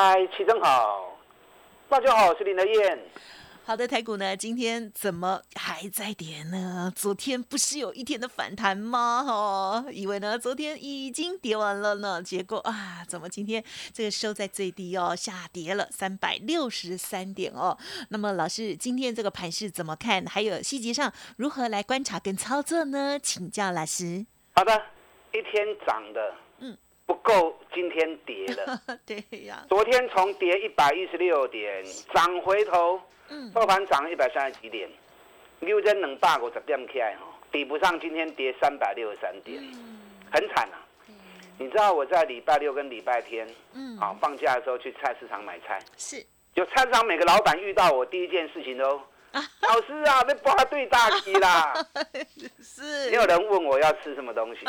嗨，齐正好，大家好，我是林德燕。好的，台股呢，今天怎么还在跌呢？昨天不是有一天的反弹吗？哦，以为呢，昨天已经跌完了呢，结果啊，怎么今天这个收在最低哦，下跌了三百六十三点哦。那么老师，今天这个盘势怎么看？还有细节上如何来观察跟操作呢？请教老师。好的，一天涨的。不够，今天跌了。对呀，昨天从跌一百一十六点涨回头，嗯。收盘涨了一百三十几点，又在冷霸五十点起来哈，比不上今天跌三百六十三点，嗯。很惨啊。你知道我在礼拜六跟礼拜天，嗯，啊放假的时候去菜市场买菜，是，就菜市场每个老板遇到我第一件事情都。老师啊，那八对大鸡啦！是，没有人问我要吃什么东西，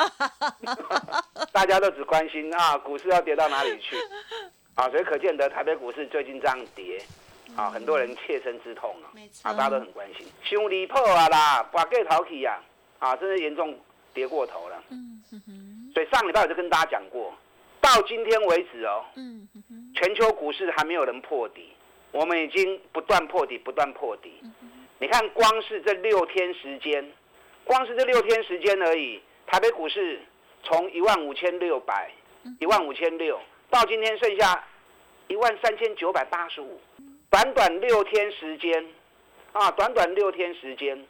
大家都只关心啊，股市要跌到哪里去啊？所以可见得台北股市最近这样跌啊，很多人切身之痛啊，啊，大家都很关心。兄离破啊啦，把盖淘起呀，啊，真是严重跌过头了。嗯所以上礼拜我就跟大家讲过，到今天为止哦，嗯全球股市还没有人破底。我们已经不断破底，不断破底。你看，光是这六天时间，光是这六天时间而已，台北股市从一万五千六百、一万五千六，到今天剩下一万三千九百八十五，短短六天时间，啊，短短六天时间，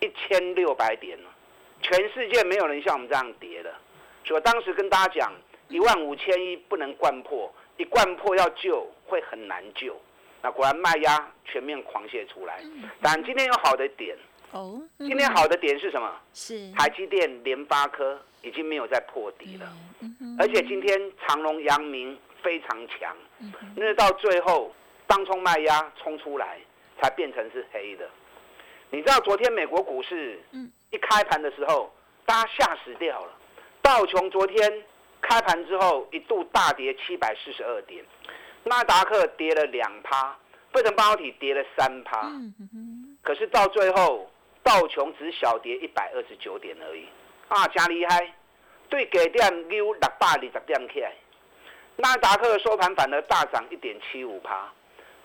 一千六百点了。全世界没有人像我们这样跌的，所以我当时跟大家讲，一万五千一不能灌破，一灌破要救会很难救。那果然卖压全面狂泻出来，但今天有好的点哦。今天好的点是什么？是台积电、联发科已经没有再破底了，而且今天长隆、阳明非常强，那到最后当冲卖压冲出来，才变成是黑的。你知道昨天美国股市一开盘的时候，大家吓死掉了。道琼昨天开盘之后一度大跌七百四十二点。纳达克跌了两趴，费城半导体跌了三趴，可是到最后道琼只小跌一百二十九点而已，啊，加厉害，对，给点溜六百二十点起来，纳达克收盘反而大涨一点七五趴，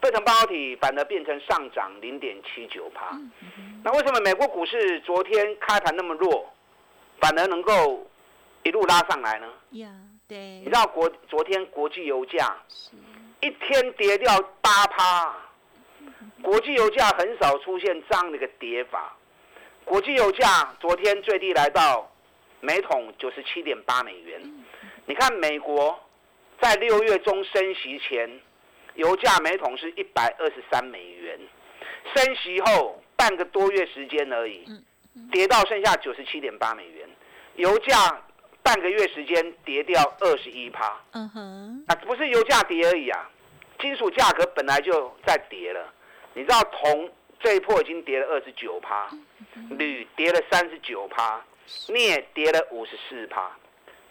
费城半导体反而变成上涨零点七九趴，那为什么美国股市昨天开盘那么弱，反而能够一路拉上来呢？呀，对，你知道国昨天国际油价？一天跌掉八趴，国际油价很少出现这样的一个跌法。国际油价昨天最低来到每桶九十七点八美元。你看美国在六月中升息前，油价每桶是一百二十三美元，升息后半个多月时间而已，跌到剩下九十七点八美元，油价。半个月时间跌掉二十一趴，嗯哼，啊，不是油价跌而已啊，金属价格本来就在跌了。你知道铜这一波已经跌了二十九趴，铝跌了三十九趴，镍跌了五十四趴。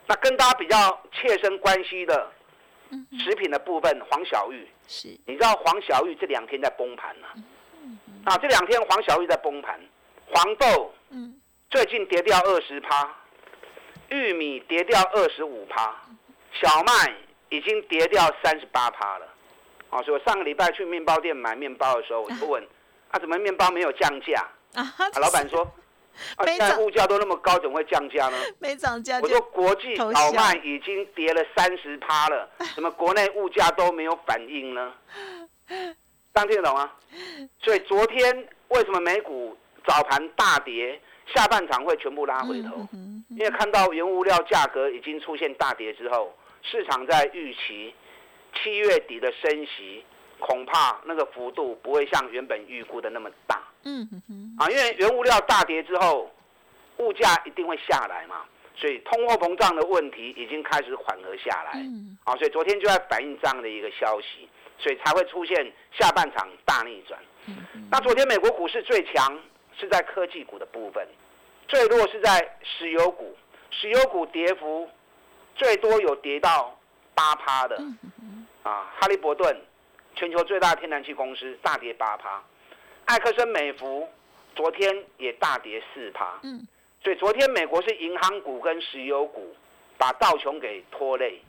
那跟大家比较切身关系的食品的部分，黄小玉。是，你知道黄小玉这两天在崩盘呢？啊，这两天黄小玉在崩盘，黄豆嗯。最近跌掉二十趴。玉米跌掉二十五趴，小麦已经跌掉三十八趴了。啊，所以我上个礼拜去面包店买面包的时候，我就问：啊，怎么面包没有降价？啊，老板说：啊，现在物价都那么高，怎么会降价呢？没涨价。我说国际小麦已经跌了三十趴了，怎么国内物价都没有反应呢？当听得懂吗？所以昨天为什么美股早盘大跌？下半场会全部拉回头，因为看到原物料价格已经出现大跌之后，市场在预期七月底的升息，恐怕那个幅度不会像原本预估的那么大。嗯哼，啊，因为原物料大跌之后，物价一定会下来嘛，所以通货膨胀的问题已经开始缓和下来，啊，所以昨天就在反映这样的一个消息，所以才会出现下半场大逆转。那昨天美国股市最强是在科技股的部分，最弱是在石油股，石油股跌幅最多有跌到八趴的，啊，哈利伯顿，全球最大天然气公司大跌八趴，艾克森美孚昨天也大跌四趴，所以昨天美国是银行股跟石油股把道琼给拖累，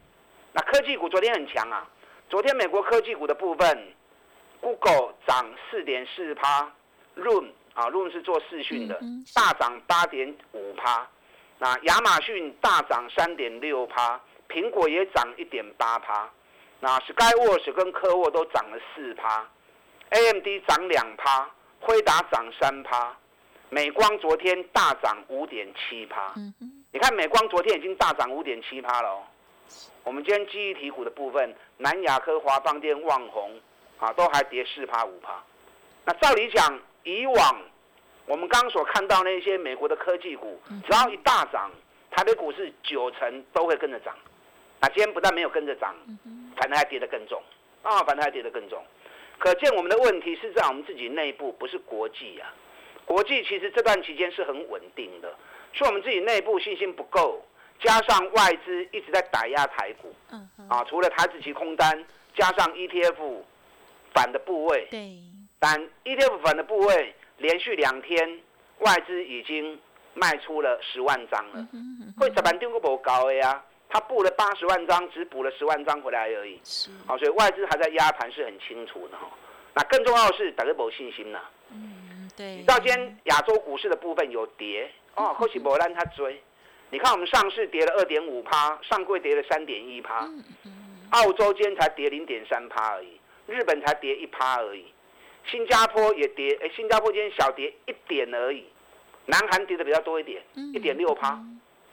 那科技股昨天很强啊，昨天美国科技股的部分。Google 涨四点四趴，Room 啊，Room 是做视讯的，大涨八点五趴。那亚马逊大涨三点六趴，苹果也涨一点八趴。那 Skyworks 跟科沃都涨了四趴，AMD 涨两趴，辉达涨三趴，美光昨天大涨五点七趴。你看美光昨天已经大涨五点七趴了哦。我们今天记忆体股的部分，南亚科、华邦电、旺宏。啊，都还跌四趴五趴。那照理讲，以往我们刚刚所看到那些美国的科技股，只要一大涨，台北股市九成都会跟着涨。那今天不但没有跟着涨，反而还跌得更重啊，反而还跌得更重。可见我们的问题是在我们自己内部，不是国际啊。国际其实这段期间是很稳定的，是我们自己内部信心不够，加上外资一直在打压台股。啊，除了台子期空单，加上 ETF。反的部位，对，但 ETF 反的部位连续两天外资已经卖出了十万张了，会十万张个不高的呀，他布了八十万张，只补了十万张回来而已，是，好，所以外资还在压盘是很清楚的哈。那更重要的是大家没信心呐，嗯，对。到今天亚洲股市的部分有跌哦，或许没让他追。你看我们上市跌了二点五趴，上柜跌了三点一趴，澳洲今天才跌零点三趴而已。日本才跌一趴而已，新加坡也跌，哎，新加坡今天小跌一点而已，南韩跌的比较多一点，一点六趴，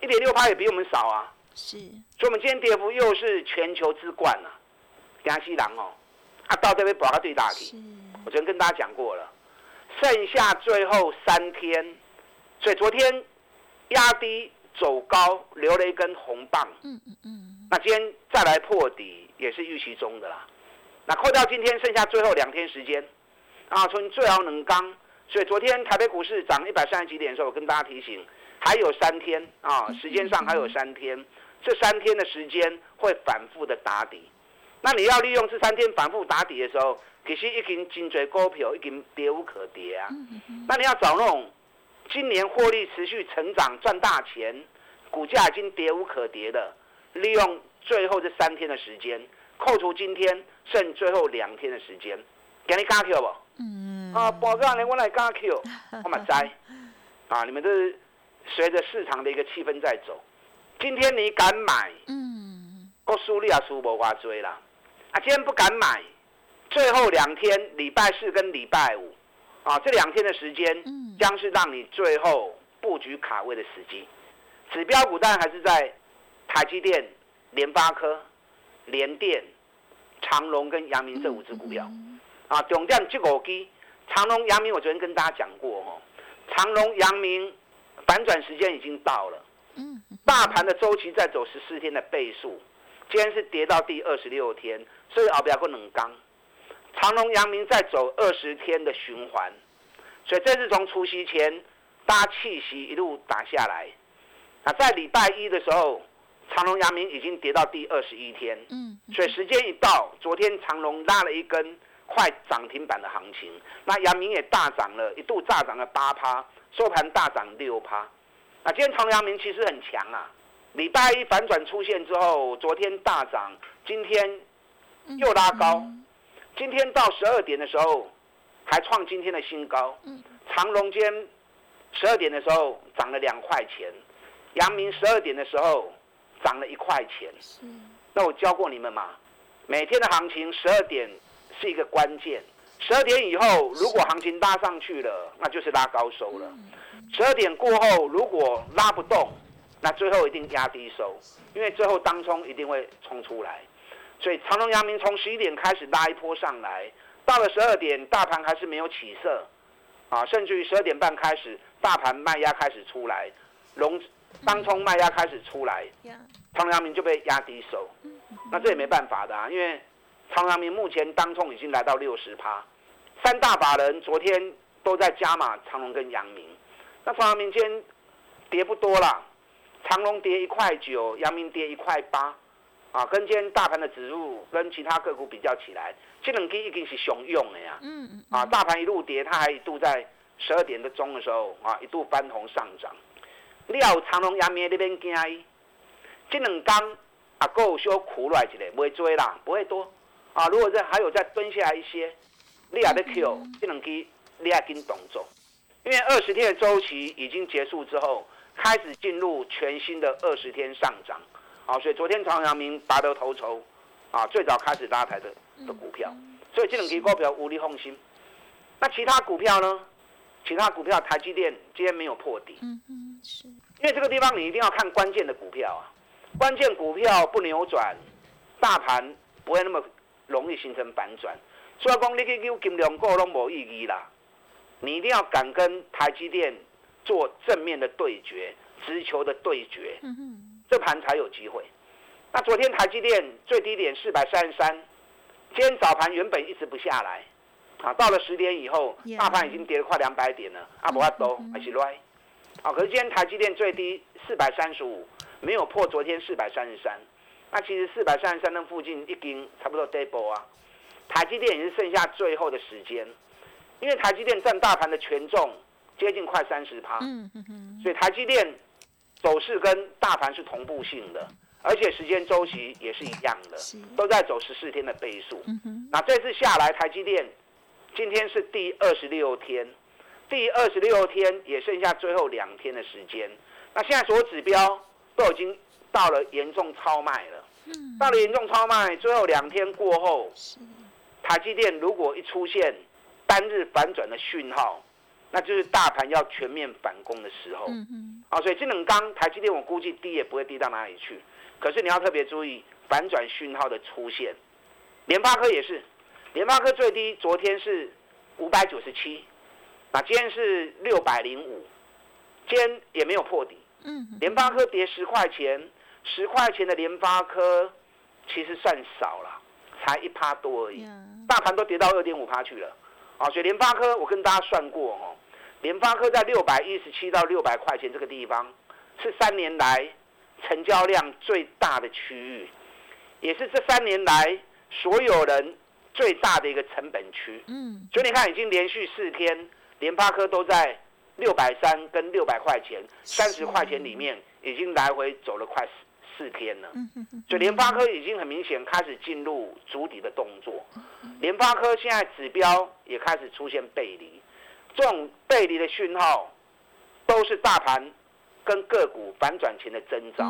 一点六趴也比我们少啊。是，所以我们今天跌幅又是全球之冠啊，江西狼哦，啊到这边把它最大体，我昨天跟大家讲过了，剩下最后三天，所以昨天压低走高，留了一根红棒，嗯嗯嗯，那今天再来破底也是预期中的啦。那扣掉今天剩下最后两天时间，啊，从最好能刚，所以昨天台北股市涨一百三十几点的时候，我跟大家提醒，还有三天啊，时间上还有三天，这三天的时间会反复的打底。那你要利用这三天反复打底的时候，其实已经颈椎股票已经跌无可跌啊。那你要找那种今年获利持续成长赚大钱，股价已经跌无可跌的，利用最后这三天的时间。扣除今天剩最后两天的时间，给你加票不？嗯。啊，报告你，我来加 Q，我嘛摘。啊，你们都是随着市场的一个气氛在走。今天你敢买？嗯。我输你也输无话追啦。啊，今天不敢买，最后两天，礼拜四跟礼拜五，啊，这两天的时间，将是让你最后布局卡位的时机。指标股当然还是在台积电、联发科。联电、长隆跟阳明这五只股票，啊，重点这五支，长隆、阳明，我昨天跟大家讲过哦，长隆、阳明反转时间已经到了，嗯，大盘的周期在走十四天的倍数，今天是跌到第二十六天，所以后边个冷刚，长隆、阳明在走二十天的循环，所以这是从除夕前大家气息一路打下来，啊，在礼拜一的时候。长隆、阳明已经跌到第二十一天，嗯，所以时间一到，昨天长隆拉了一根快涨停板的行情，那阳明也大涨了，一度大涨了八趴，收盘大涨六趴。那今天长隆、阳明其实很强啊，礼拜一反转出现之后，昨天大涨，今天又拉高，今天到十二点的时候还创今天的新高。嗯，长隆间十二点的时候涨了两块钱，阳明十二点的时候。涨了一块钱，那我教过你们嘛？每天的行情十二点是一个关键，十二点以后如果行情拉上去了，那就是拉高收了；十二点过后如果拉不动，那最后一定压低收，因为最后当冲一定会冲出来。所以长隆、阳明从十一点开始拉一波上来，到了十二点大盘还是没有起色，啊，甚至于十二点半开始大盘卖压开始出来，融当冲卖压开始出来，长阳明就被压低收。那这也没办法的啊，因为长阳明目前当冲已经来到六十趴，三大法人昨天都在加码长隆跟阳明。那长阳明今天跌不多啦，长隆跌一块九，阳明跌一块八，啊，跟今天大盘的指数跟其他个股比较起来，这两天已经是雄用的呀。嗯嗯。啊，大盘一路跌，它还一度在十二点的钟的时候啊，一度翻红上涨。料长隆、阳明那边惊伊，这两天啊，够小苦来一个，不会追啦，不会多。啊，如果这还有再蹲下来一些，你也得 Q，这两天你也跟动作。因为二十天的周期已经结束之后，开始进入全新的二十天上涨，啊，所以昨天长阳明拔得头筹，啊，最早开始拉抬的的股票，所以这两支股票无力放心。那其他股票呢？其他股票，台积电今天没有破底，嗯嗯，是因为这个地方你一定要看关键的股票啊，关键股票不扭转，大盘不会那么容易形成反转。所以讲你去求金融股拢无意义啦。你一定要敢跟台积电做正面的对决，直球的对决，这盘才有机会。那昨天台积电最低点四百三十三，今天早盘原本一直不下来，啊，到了十点以后，大盘已经跌了快两百点了，阿伯阿多还是来，啊，可是今天台积电最低四百三十五，没有破昨天四百三十三，那其实四百三十三那附近已经差不多 double 啊，台积电也是剩下最后的时间。因为台积电占大盘的权重接近快三十趴，所以台积电走势跟大盘是同步性的，而且时间周期也是一样的，都在走十四天的倍数。那这次下来，台积电今天是第二十六天，第二十六天也剩下最后两天的时间。那现在所有指标都已经到了严重超卖了，到了严重超卖，最后两天过后，台积电如果一出现。单日反转的讯号，那就是大盘要全面反攻的时候。嗯嗯。啊，所以这冷刚台积电，我估计低也不会低到哪里去。可是你要特别注意反转讯号的出现。联发科也是，联发科最低昨天是五百九十七，那今天是六百零五，今天也没有破底。嗯。联发科跌十块钱，十块钱的联发科其实算少了，才一趴多而已。大盘都跌到二点五趴去了。啊，所以联发科我跟大家算过哦，联发科在六百一十七到六百块钱这个地方，是三年来成交量最大的区域，也是这三年来所有人最大的一个成本区。嗯，所以你看，已经连续四天联发科都在六百三跟六百块钱、三十块钱里面，已经来回走了快四天了，所以联发科已经很明显开始进入主底的动作。联发科现在指标也开始出现背离，这种背离的讯号都是大盘跟个股反转前的征兆。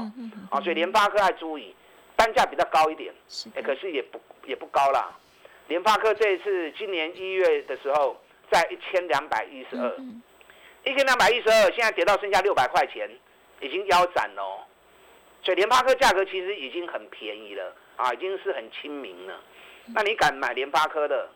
啊。所以联发科要注意，单价比较高一点，哎，可是也不也不高啦。联发科这一次今年一月的时候在一千两百一十二，一千两百一十二，现在跌到剩下六百块钱，已经腰斩了。所以联发科价格其实已经很便宜了啊，已经是很亲民了。那你敢买联发科的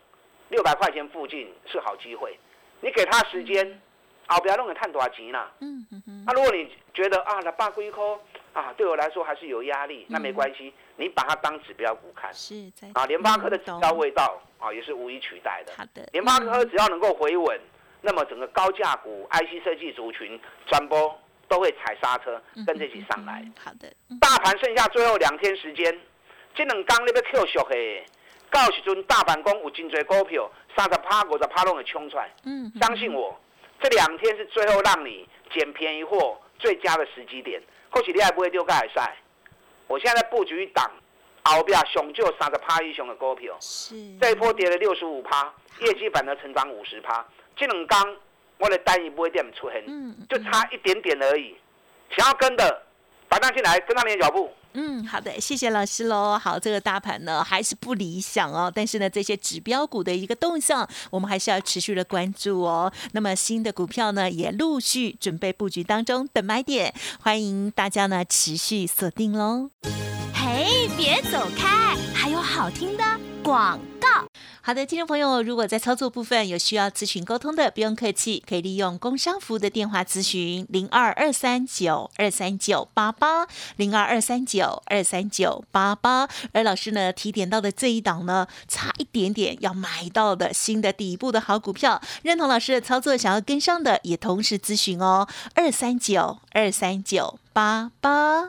六百块钱附近是好机会。你给他时间，啊，不要弄个探多少钱啦。嗯嗯嗯。那如果你觉得啊，那八龟科啊，对我来说还是有压力，那没关系，你把它当指标股看。是在啊，联发科的指标味道啊，也是无以取代的。好的。联发科只要能够回稳，那么整个高价股、IC 设计族群传播。都会踩刹车，跟着一起上来。好的，大盘剩下最后两天时间，这两天你要 Q 小黑，到时阵大盘公有真多股票，三十趴、五十趴拢会冲出来。嗯，相信我，这两天是最后让你捡便宜货最佳的时机点。或许你还不会丢盖赛，我现在在布局一档，后边熊就三十趴以上的股票。是，这一波跌了六十五趴，业绩反而成长五十趴。这两刚。我的单一不会点出现，就差一点点而已。想要跟的，反弹进来，跟上你的脚步。嗯，好的，谢谢老师喽。好，这个大盘呢还是不理想哦，但是呢，这些指标股的一个动向，我们还是要持续的关注哦。那么新的股票呢，也陆续准备布局当中，等买点，欢迎大家呢持续锁定喽。嘿，别走开，还有好听的广告。好的，听众朋友，如果在操作部分有需要咨询沟通的，不用客气，可以利用工商服务的电话咨询零二二三九二三九八八零二二三九二三九八八。而老师呢提点到的这一档呢，差一点点要买到的新的底部的好股票，认同老师的操作，想要跟上的也同时咨询哦，二三九二三九八八。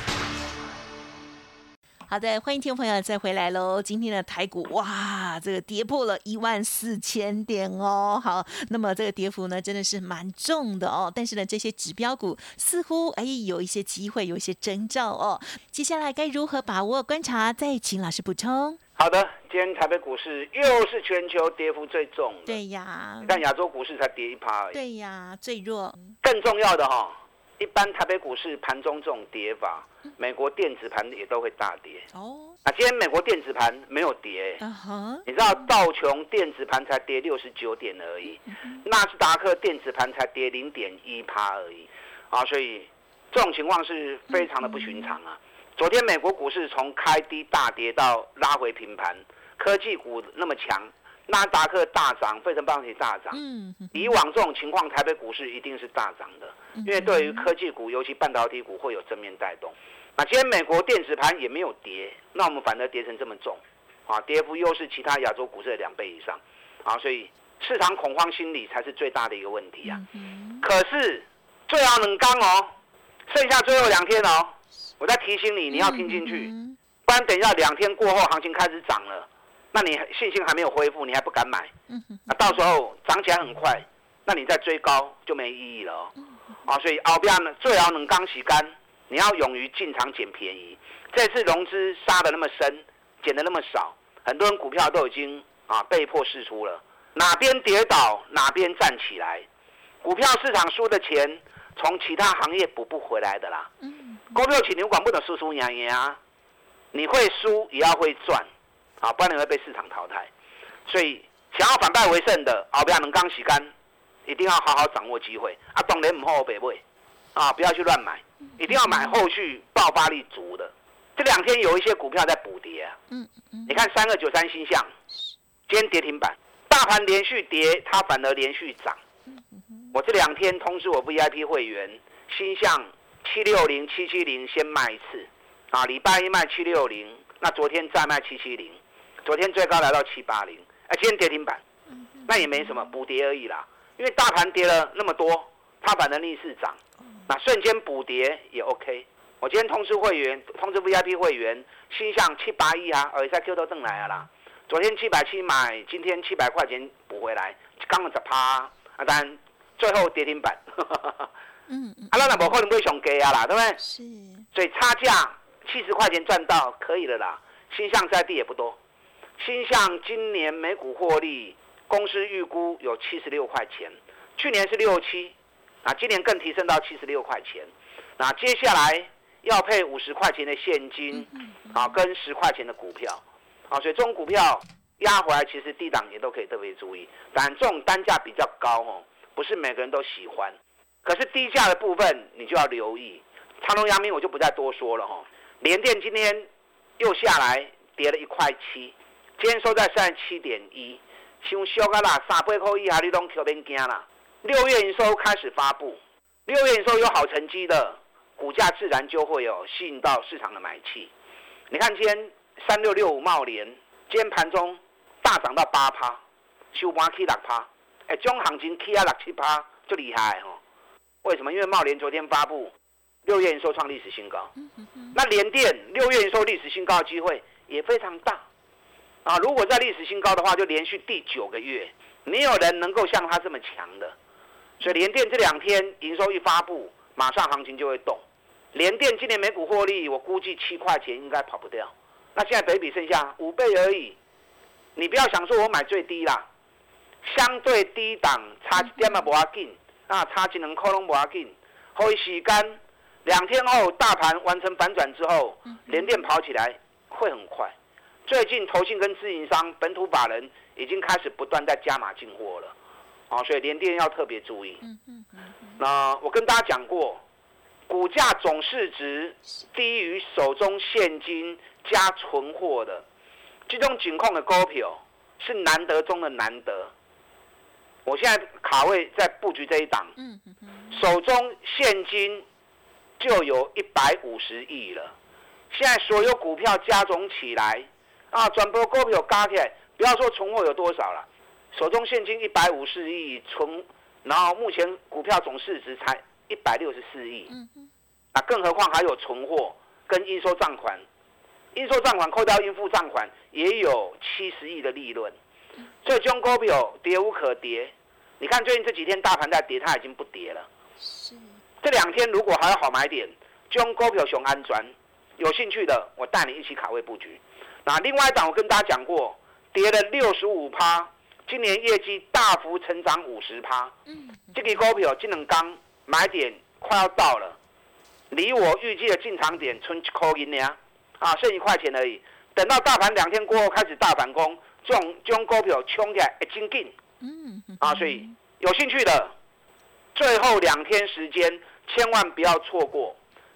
好的，欢迎听众朋友再回来喽。今天的台股哇，这个跌破了一万四千点哦。好，那么这个跌幅呢，真的是蛮重的哦。但是呢，这些指标股似乎哎有一些机会，有一些征兆哦。接下来该如何把握观察？再请老师补充。好的，今天台北股市又是全球跌幅最重。对呀，你看亚洲股市才跌一趴而已。对呀，最弱。更重要的哈。一般台北股市盘中这种跌法，美国电子盘也都会大跌。哦，啊，今天美国电子盘没有跌，你知道道琼电子盘才跌六十九点而已，纳斯达克电子盘才跌零点一趴而已，啊，所以这种情况是非常的不寻常啊。昨天美国股市从开低大跌到拉回平盘，科技股那么强。纳达克大涨，费城半导体大涨。嗯，以往这种情况，台北股市一定是大涨的，因为对于科技股，尤其半导体股会有正面带动。那今天美国电子盘也没有跌，那我们反而跌成这么重，啊，跌幅又是其他亚洲股市的两倍以上，啊，所以市场恐慌心理才是最大的一个问题啊。可是最好能刚哦，剩下最后两天哦，我再提醒你，你要听进去，不然等一下两天过后行情开始涨了。那你信心还没有恢复，你还不敢买，那到时候涨起来很快，那你再追高就没意义了哦。啊，所以后边呢最好能刚洗干，你要勇于进场捡便宜。这次融资杀的那么深，捡的那么少，很多人股票都已经啊被迫释出了，哪边跌倒哪边站起来。股票市场输的钱，从其他行业补不回来的啦。股票起牛管不能输输赢赢啊，你会输也要会赚。啊，不然你会被市场淘汰。所以想要反败为胜的，后边能刚洗干，一定要好好掌握机会。啊，懂得唔好北位，啊，不要去乱买，一定要买后续爆发力足的。这两天有一些股票在补跌啊。嗯嗯。你看三二九三星象，今天跌停板，大盘连续跌，它反而连续涨。我这两天通知我 VIP 会员，星象七六零七七零先卖一次，啊，礼拜一卖七六零，那昨天再卖七七零。昨天最高来到七八零，哎，今天跌停板，那也没什么，补跌而已啦。因为大盘跌了那么多，它反能逆势涨，那瞬间补跌也 OK。我今天通知会员，通知 VIP 会员，心向七八一啊，而且 Q 都挣来了啦。昨天七百七买，今天七百块钱补回来，刚刚十趴啊，但最后跌停板。嗯嗯。啊，那那无可能会上给啊啦，对不对？是。所以差价七十块钱赚到可以了啦，心向在地也不多。新向今年每股获利，公司预估有七十六块钱，去年是六七，啊，今年更提升到七十六块钱，那接下来要配五十块钱的现金，啊，跟十块钱的股票，啊，所以这种股票压回来，其实低档也都可以特别注意，但这种单价比较高哦，不是每个人都喜欢，可是低价的部分你就要留意，长隆、阳明我就不再多说了哈，联电今天又下来跌了一块七。今天收在三十七点一，像小个啦，三百块以下你拢特别惊啦。六月营收开始发布，六月营收有好成绩的，股价自然就会有吸引到市场的买气。你看今天三六六五茂联，今天盘中大涨到八趴，收盘起六趴，哎，中行情 K 啊六七趴就厉害哦。为什么？因为茂联昨天发布六月营收创历史新高，那联电六月营收历史新高的机会也非常大啊。如果在历史新高的话，就连续第九个月，没有人能够像它这么强的。所以联电这两天营收一发布，马上行情就会动。联电今年每股获利，我估计七块钱应该跑不掉。那现在北比剩下五倍而已，你不要想说我买最低啦，相对低档差一点嘛不要紧，啊差几能可能不要紧。后时间两天后大盘完成反转之后，联电跑起来会很快。最近投信跟自营商、本土法人已经开始不断在加码进货了，啊，所以联电要特别注意。那我跟大家讲过。股价总市值低于手中现金加存货的这种情况的股票是难得中的难得。我现在卡位在布局这一档，手中现金就有一百五十亿了。现在所有股票加总起来啊，转播股票加起来，不要说存货有多少了，手中现金一百五十亿存，然后目前股票总市值才。一百六十四亿，啊，更何况还有存货跟应收账款，应收账款扣掉应付账款也有七十亿的利润，所以中股票跌无可跌。你看最近这几天大盘在跌，它已经不跌了。是。这两天如果还有好买点，中股票熊安全，有兴趣的我带你一起卡位布局。那另外一档我跟大家讲过，跌了六十五趴，今年业绩大幅成长五十趴。嗯。这个股票金能刚。买点快要到了，离我预计的进场点存一块银呢，啊，剩一块钱而已。等到大盘两天过后开始大反攻，这种这种股票冲起来会真紧。嗯，啊，所以有兴趣的，最后两天时间千万不要错过。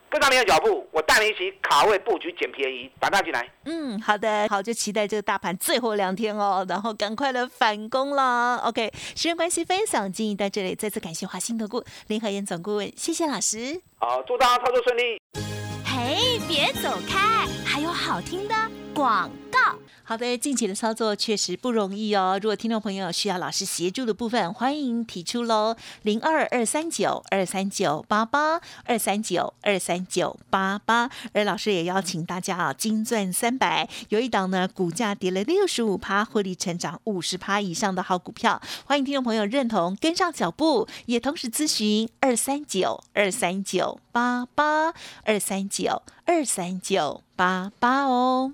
跟上你的脚步，我带你一起卡位布局捡便宜，打大进来。嗯，好的，好，就期待这个大盘最后两天哦，然后赶快的反攻了。OK，时间关系，分享经营到这里，再次感谢华兴投顾林和燕总顾问，谢谢老师。好，祝大家操作顺利。嘿，别走开，还有好听的广告。好的，近期的操作确实不容易哦。如果听众朋友需要老师协助的部分，欢迎提出喽，零二二三九二三九八八二三九二三九八八。而老师也邀请大家啊，金钻三百有一档呢，股价跌了六十五趴，获利成长五十趴以上的好股票，欢迎听众朋友认同跟上脚步，也同时咨询二三九二三九八八二三九二三九八八哦。